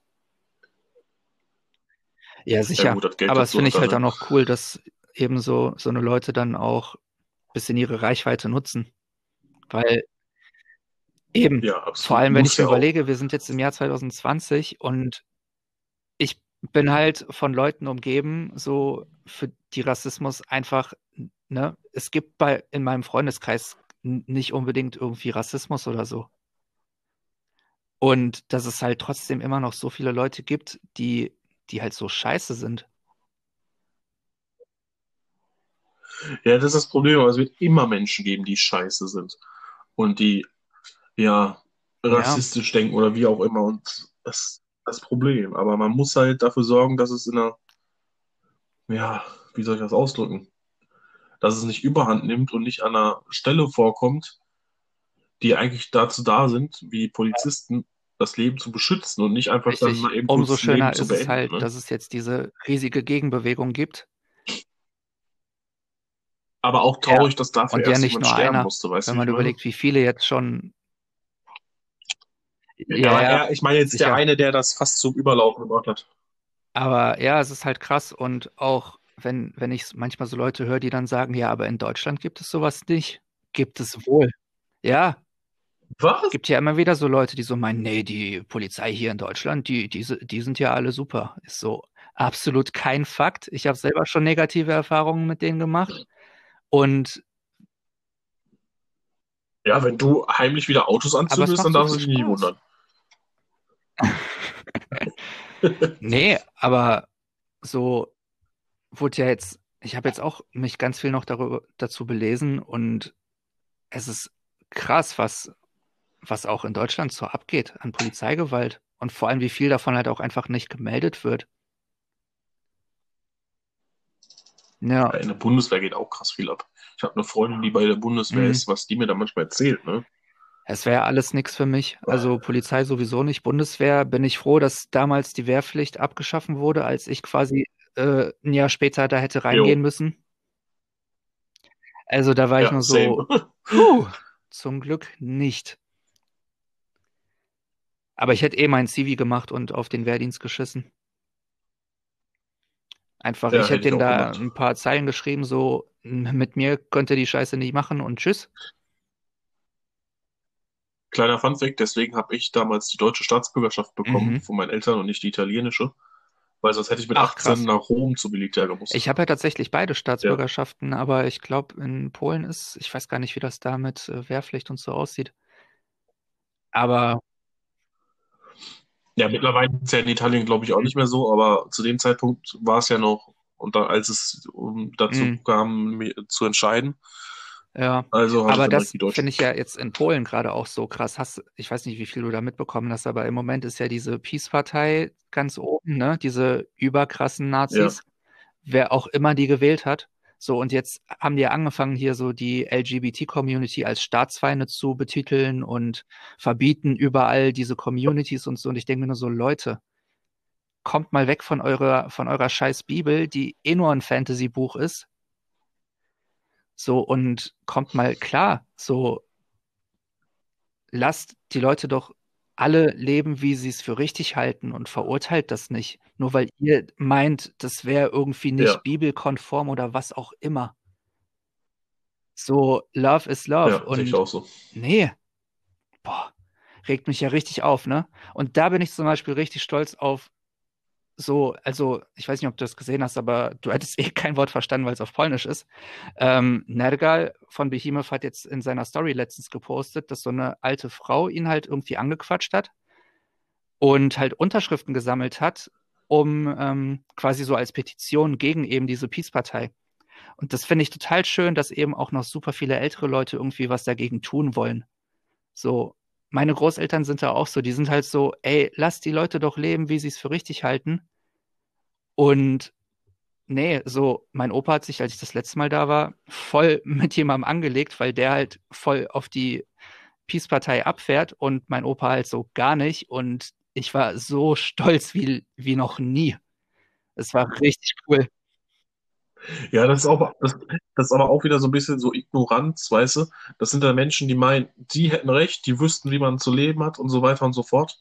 Ja, sicher. Ja, gut, Aber das finde ich halt dann auch cool, dass eben so, so eine Leute dann auch ein bisschen ihre Reichweite nutzen. Weil eben, Ja, absolut. vor allem wenn Muss ich mir ja auch. überlege, wir sind jetzt im Jahr 2020 und ich bin halt von Leuten umgeben, so für die Rassismus einfach, ne, es gibt bei in meinem Freundeskreis nicht unbedingt irgendwie Rassismus oder so. Und dass es halt trotzdem immer noch so viele Leute gibt, die die halt so scheiße sind. Ja, das ist das Problem, aber es wird immer Menschen geben, die scheiße sind und die ja rassistisch denken oder wie auch immer und das ist das Problem. Aber man muss halt dafür sorgen, dass es in einer, ja, wie soll ich das ausdrücken? Dass es nicht überhand nimmt und nicht an einer Stelle vorkommt, die eigentlich dazu da sind, wie Polizisten, das Leben zu beschützen und nicht einfach dann Richtig. mal eben Umso kurz Leben schöner zu ist es beenden. halt, Ne? dass es jetzt diese riesige Gegenbewegung gibt. Aber auch traurig, dass dafür Und ja erst nicht jemand nur sterben einer, musste, weißt du, Wenn man überlegt, wie viele jetzt schon. Ja, Ja, aber er, ich meine jetzt der sicher. eine, der das fast zum Überlaufen gebracht hat. Aber ja, es ist halt krass und auch wenn, wenn ich manchmal so Leute höre, die dann sagen, ja, aber in Deutschland gibt es sowas nicht. Gibt es wohl. Ja, Was? gibt ja immer wieder so Leute, die so meinen, nee, die Polizei hier in Deutschland, die, die, die sind ja alle super. Ist so absolut kein Fakt. Ich habe selber schon negative Erfahrungen mit denen gemacht. Und Ja, wenn du heimlich wieder Autos es anzündest, dann darfst du dich Spaß. wundern. Nee, aber so wurde ja jetzt, ich habe jetzt auch mich ganz viel noch darüber, dazu belesen und es ist krass, was, was auch in Deutschland so abgeht an Polizeigewalt und vor allem, wie viel davon halt auch einfach nicht gemeldet wird. Ja, in der Bundeswehr geht auch krass viel ab. Ich habe eine Freundin, die bei der Bundeswehr Mhm. ist, was die mir da manchmal erzählt, ne? Es wäre alles nichts für mich. Also Polizei sowieso nicht. Bundeswehr bin ich froh, dass damals die Wehrpflicht abgeschaffen wurde, als ich quasi äh, ein Jahr später da hätte reingehen müssen. Also da war ich Ja, nur so. Puh, zum Glück nicht. Aber ich hätte eh mein CV gemacht und auf den Wehrdienst geschissen. Einfach, Ja, ich hätte hätte ich denen auch da gemacht. ein paar Zeilen geschrieben, so, "M- mit mir könnt ihr die Scheiße nicht machen und tschüss. Kleiner Funfact, deswegen habe ich damals die deutsche Staatsbürgerschaft bekommen Mhm. von meinen Eltern und nicht die italienische. Weil sonst hätte ich mit Ach, 18 krass. nach Rom zum Militär gemusst. Ich habe ja tatsächlich beide Staatsbürgerschaften, aber ich glaube, in Polen ist, ich weiß gar nicht, wie das da mit äh, Wehrpflicht und so aussieht. Aber Ja, mittlerweile ist ja in Italien, glaube ich, auch nicht mehr so, aber zu dem Zeitpunkt war es ja noch, und da, als es um, dazu Mhm. kam, mir zu entscheiden, ja. also Aber das deutsche. finde ich ja jetzt in Polen gerade auch so krass. Hast, ich weiß nicht, wie viel du da mitbekommen hast, aber im Moment ist ja diese Peace-Partei ganz oben, ne? Diese überkrassen Nazis. Wer auch immer die gewählt hat. So, und jetzt haben die ja angefangen, hier so die LGBT-Community als Staatsfeinde zu betiteln und verbieten überall diese Communities und so. Und ich denke mir nur so, Leute, kommt mal weg von eurer, von eurer scheiß Bibel, die eh nur ein Fantasy-Buch ist. So, und kommt mal klar, so, lasst die Leute doch alle leben, wie sie es für richtig halten und verurteilt das nicht. Nur weil ihr meint, das wäre irgendwie nicht Ja. bibelkonform oder was auch immer. So, Love is Love. Ja, sehe ich und auch so. nee, boah, regt mich ja richtig auf, ne? Und da bin ich zum Beispiel richtig stolz auf so, also ich weiß nicht, ob du das gesehen hast, aber du hättest eh kein Wort verstanden, weil es auf Polnisch ist. Ähm, Nergal von Behemoth hat jetzt in seiner Story letztens gepostet, dass so eine alte Frau ihn halt irgendwie angequatscht hat und halt Unterschriften gesammelt hat, um ähm, quasi so als Petition gegen eben diese Peace-Partei. Und das finde ich total schön, dass eben auch noch super viele ältere Leute irgendwie was dagegen tun wollen. So, meine Großeltern sind da auch so, die sind halt so, ey, lass die Leute doch leben, wie sie es für richtig halten. Und nee, so, mein Opa hat sich, als ich das letzte Mal da war, voll mit jemandem angelegt, weil der halt voll auf die Peace-Partei abfährt und mein Opa halt so gar nicht. Und ich war so stolz wie, wie noch nie. Es war richtig cool. Ja, das ist auch, das, das ist aber auch wieder so ein bisschen so Ignoranz, weißt du? Das sind dann Menschen, die meinen, die hätten recht, die wüssten, wie man zu leben hat und so weiter und so fort.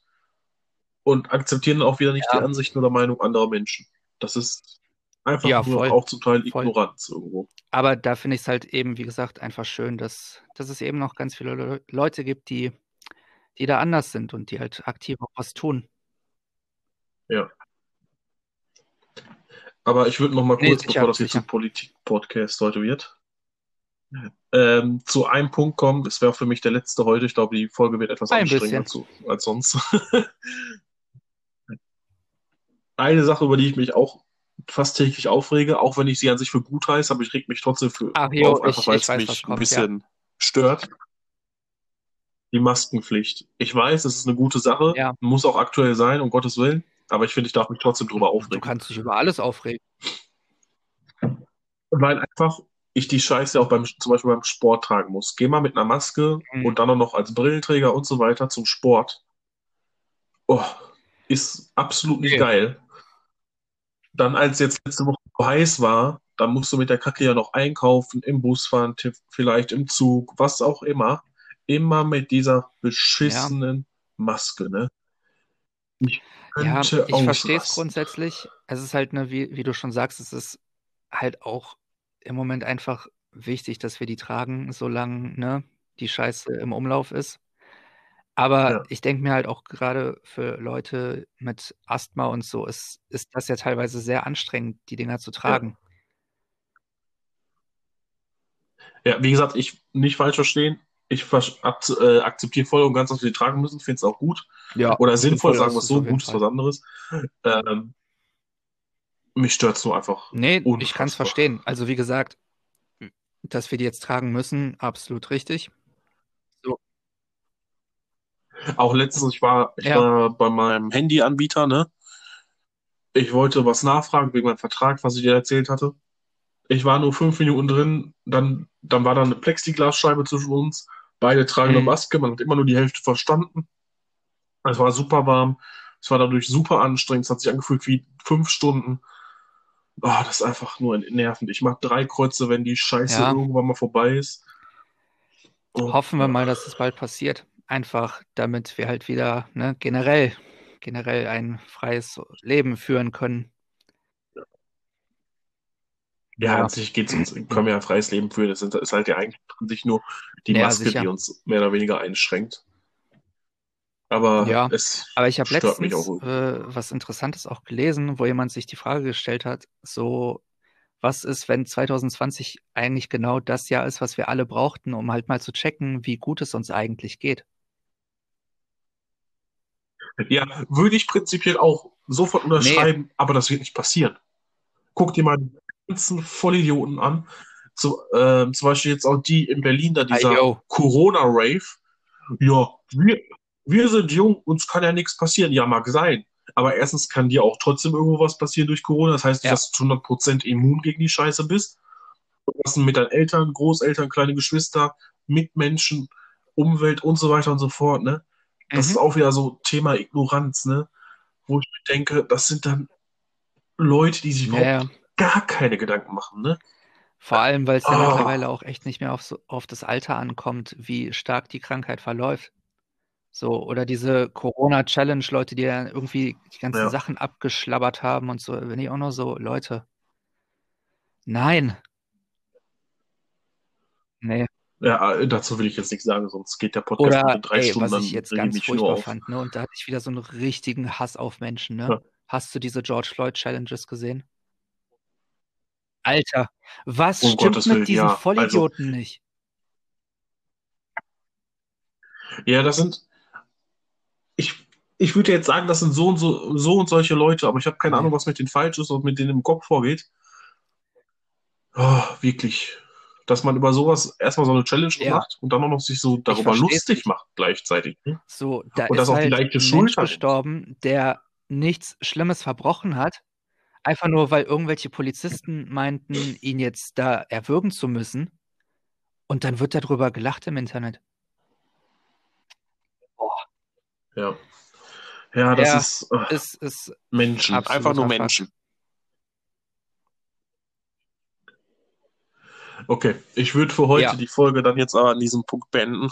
Und akzeptieren auch wieder nicht Ja. die Ansichten oder Meinung anderer Menschen. Das ist einfach Ja, nur voll. auch zum Teil Voll. Ignoranz irgendwo. Aber da finde ich es halt eben, wie gesagt, einfach schön, dass, dass es eben noch ganz viele Le Leute gibt, die, die da anders sind und die halt aktiv auch was tun. Ja. Aber ich würde noch mal Nee, kurz, sicher, bevor das jetzt ein Politik-Podcast heute wird, ähm, zu einem Punkt kommen. Es wäre für mich der letzte heute. Ich glaube, die Folge wird etwas Ein anstrengender bisschen. zu, als sonst. eine Sache, über die ich mich auch fast täglich aufrege, auch wenn ich sie an sich für gut heiße, aber ich reg mich trotzdem für, Ach jo, auf, einfach weil es mich was ein kommt, ja. bisschen stört. Die Maskenpflicht. Ich weiß, es ist eine gute Sache, Ja. muss auch aktuell sein, um Gottes Willen, aber ich finde, ich darf mich trotzdem drüber Du aufregen. kannst dich über alles aufregen. Weil einfach ich die Scheiße auch beim, zum Beispiel beim Sport tragen muss. Geh mal mit einer Maske Mhm. und dann auch noch als Brillenträger und so weiter zum Sport. Oh, ist absolut nicht Nee. geil. Dann, als jetzt letzte Woche so heiß war, dann musst du mit der Kacke ja noch einkaufen, im Bus fahren, vielleicht im Zug, was auch immer. Immer mit dieser beschissenen Maske, ne? Ich Ja, ich verstehe es grundsätzlich. Es ist halt, ne, wie, wie du schon sagst, es ist halt auch im Moment einfach wichtig, dass wir die tragen, solange ne, die Scheiße im Umlauf ist. Aber Ja. ich denke mir halt auch gerade für Leute mit Asthma und so ist, ist das ja teilweise sehr anstrengend, die Dinger zu tragen. Ja, wie gesagt, ich nicht falsch verstehen. Ich äh, akzeptiere voll und ganz, dass wir die tragen müssen, finde es auch gut. Ja, Oder sinnvoll, voll sagen wir es so, gut ist was anderes. Ähm, mich stört es nur einfach. Nee, ich kann es verstehen. Also wie gesagt, dass wir die jetzt tragen müssen, absolut richtig. Auch letztens, ich war, ich Ja. war bei meinem Handyanbieter, ne? Ich wollte was nachfragen wegen meinem Vertrag, was ich dir erzählt hatte. Ich war nur fünf Minuten drin, dann, dann war da eine Plexiglasscheibe zwischen uns. Beide tragen eine Mhm. Maske, man hat immer nur die Hälfte verstanden. Es war super warm, es war dadurch super anstrengend, es hat sich angefühlt wie fünf Stunden. Oh, das ist einfach nur nervend. Ich mach drei Kreuze, wenn die Scheiße Ja. irgendwann mal vorbei ist. Oh. Hoffen wir mal, dass es bald passiert. Einfach, damit wir halt wieder ne, generell, generell ein freies Leben führen können. Ja, Ja. an sich geht's uns, können wir ja ein freies Leben führen. Das ist halt ja eigentlich an sich nur die Ja, Maske, sicher. die uns mehr oder weniger einschränkt. Aber Ja, es Aber ich habe letztens auch. äh, was Interessantes auch gelesen, wo jemand sich die Frage gestellt hat, so, was ist, wenn 2020 eigentlich genau das Jahr ist, was wir alle brauchten, um halt mal zu checken, wie gut es uns eigentlich geht. Ja, würde ich prinzipiell auch sofort unterschreiben, aber das wird nicht passieren. Guck dir mal ganzen Vollidioten an. So, ähm, zum Beispiel jetzt auch die in Berlin, da dieser. Corona-Rave. Ja, wir, wir sind jung, uns kann ja nichts passieren. Ja, mag sein. Aber erstens kann dir auch trotzdem irgendwo was passieren durch Corona. Das heißt Ja. dass du zu 100% immun gegen die Scheiße bist. Was denn mit deinen Eltern, Großeltern, kleine Geschwister, Mitmenschen, Umwelt und so weiter und so fort, ne? Das Mhm. ist auch wieder so Thema Ignoranz, ne? Wo ich mir denke, das sind dann Leute, die sich überhaupt ja. Gar keine Gedanken machen, ne? Vor allem, weil es ja Oh. mittlerweile auch echt nicht mehr auf, so, auf das Alter ankommt, wie stark die Krankheit verläuft. So, oder diese Corona-Challenge, Leute, die ja irgendwie die ganzen Ja. Sachen abgeschlabbert haben und so, wenn ich auch nur so, Leute. Nein. Nee. Ja, äh, dazu will ich jetzt nichts sagen, sonst geht der Podcast Oder, in drei ey, Stunden, was ich jetzt ganz furchtbar fand, ne? Und da hatte ich wieder so einen richtigen Hass auf Menschen, ne? Ja. Hast du diese George Floyd Challenges gesehen? Alter, was Um stimmt Gottes mit Willen, diesen ja. Also, Vollidioten nicht? ja, das sind, ich, ich würde jetzt sagen, das sind so und so, so und solche Leute, aber ich habe keine Nee. Ahnung, was mit denen falsch ist und mit denen im Kopf vorgeht. Oh, wirklich. Dass man über sowas erstmal so eine Challenge Ja. macht und dann auch noch sich so darüber lustig macht gleichzeitig. ne? So, da Und ist das auch die halt leichte Schuld halt. gestorben, der nichts Schlimmes verbrochen hat, einfach nur, weil irgendwelche Polizisten meinten, ihn jetzt da erwürgen zu müssen. Und dann wird darüber gelacht im Internet. Ja. Ja, das Ja, ist äh, Ist, ist Menschen. Einfach nur. Menschen. Okay, ich würde für heute Ja. die Folge dann jetzt aber an diesem Punkt beenden.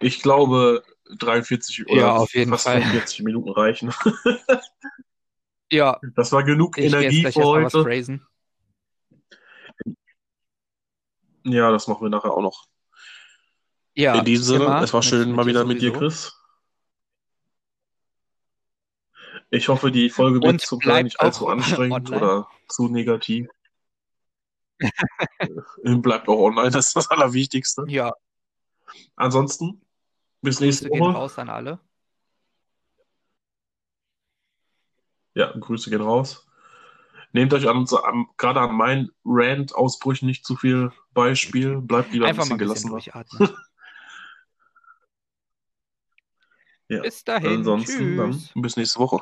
Ich glaube, 43 oder Ja, auf jeden fast Fall. 44 Minuten reichen. Ja, Das war genug ich jetzt Energie gleich für heute. phrasen. Ja, das machen wir nachher auch noch. Ja, In diesem Sinne, immer es war schön mit mal wieder mit dir, sowieso. Chris. Ich hoffe, die Folge wird zum Teil nicht allzu anstrengend online. oder zu negativ. Bleibt auch online, das ist das Allerwichtigste. Ja, Ansonsten, bis nächste Grüße gehen Woche. raus an alle. Ja, Grüße gehen raus. Nehmt euch an, an gerade an meinen Rant-Ausbrüchen nicht zu viel Beispiel. Bleibt lieber Einfach ein mal bisschen ein bisschen gelassener. Ja. Bis dahin. Ansonsten dann Tschüss. bis nächste Woche.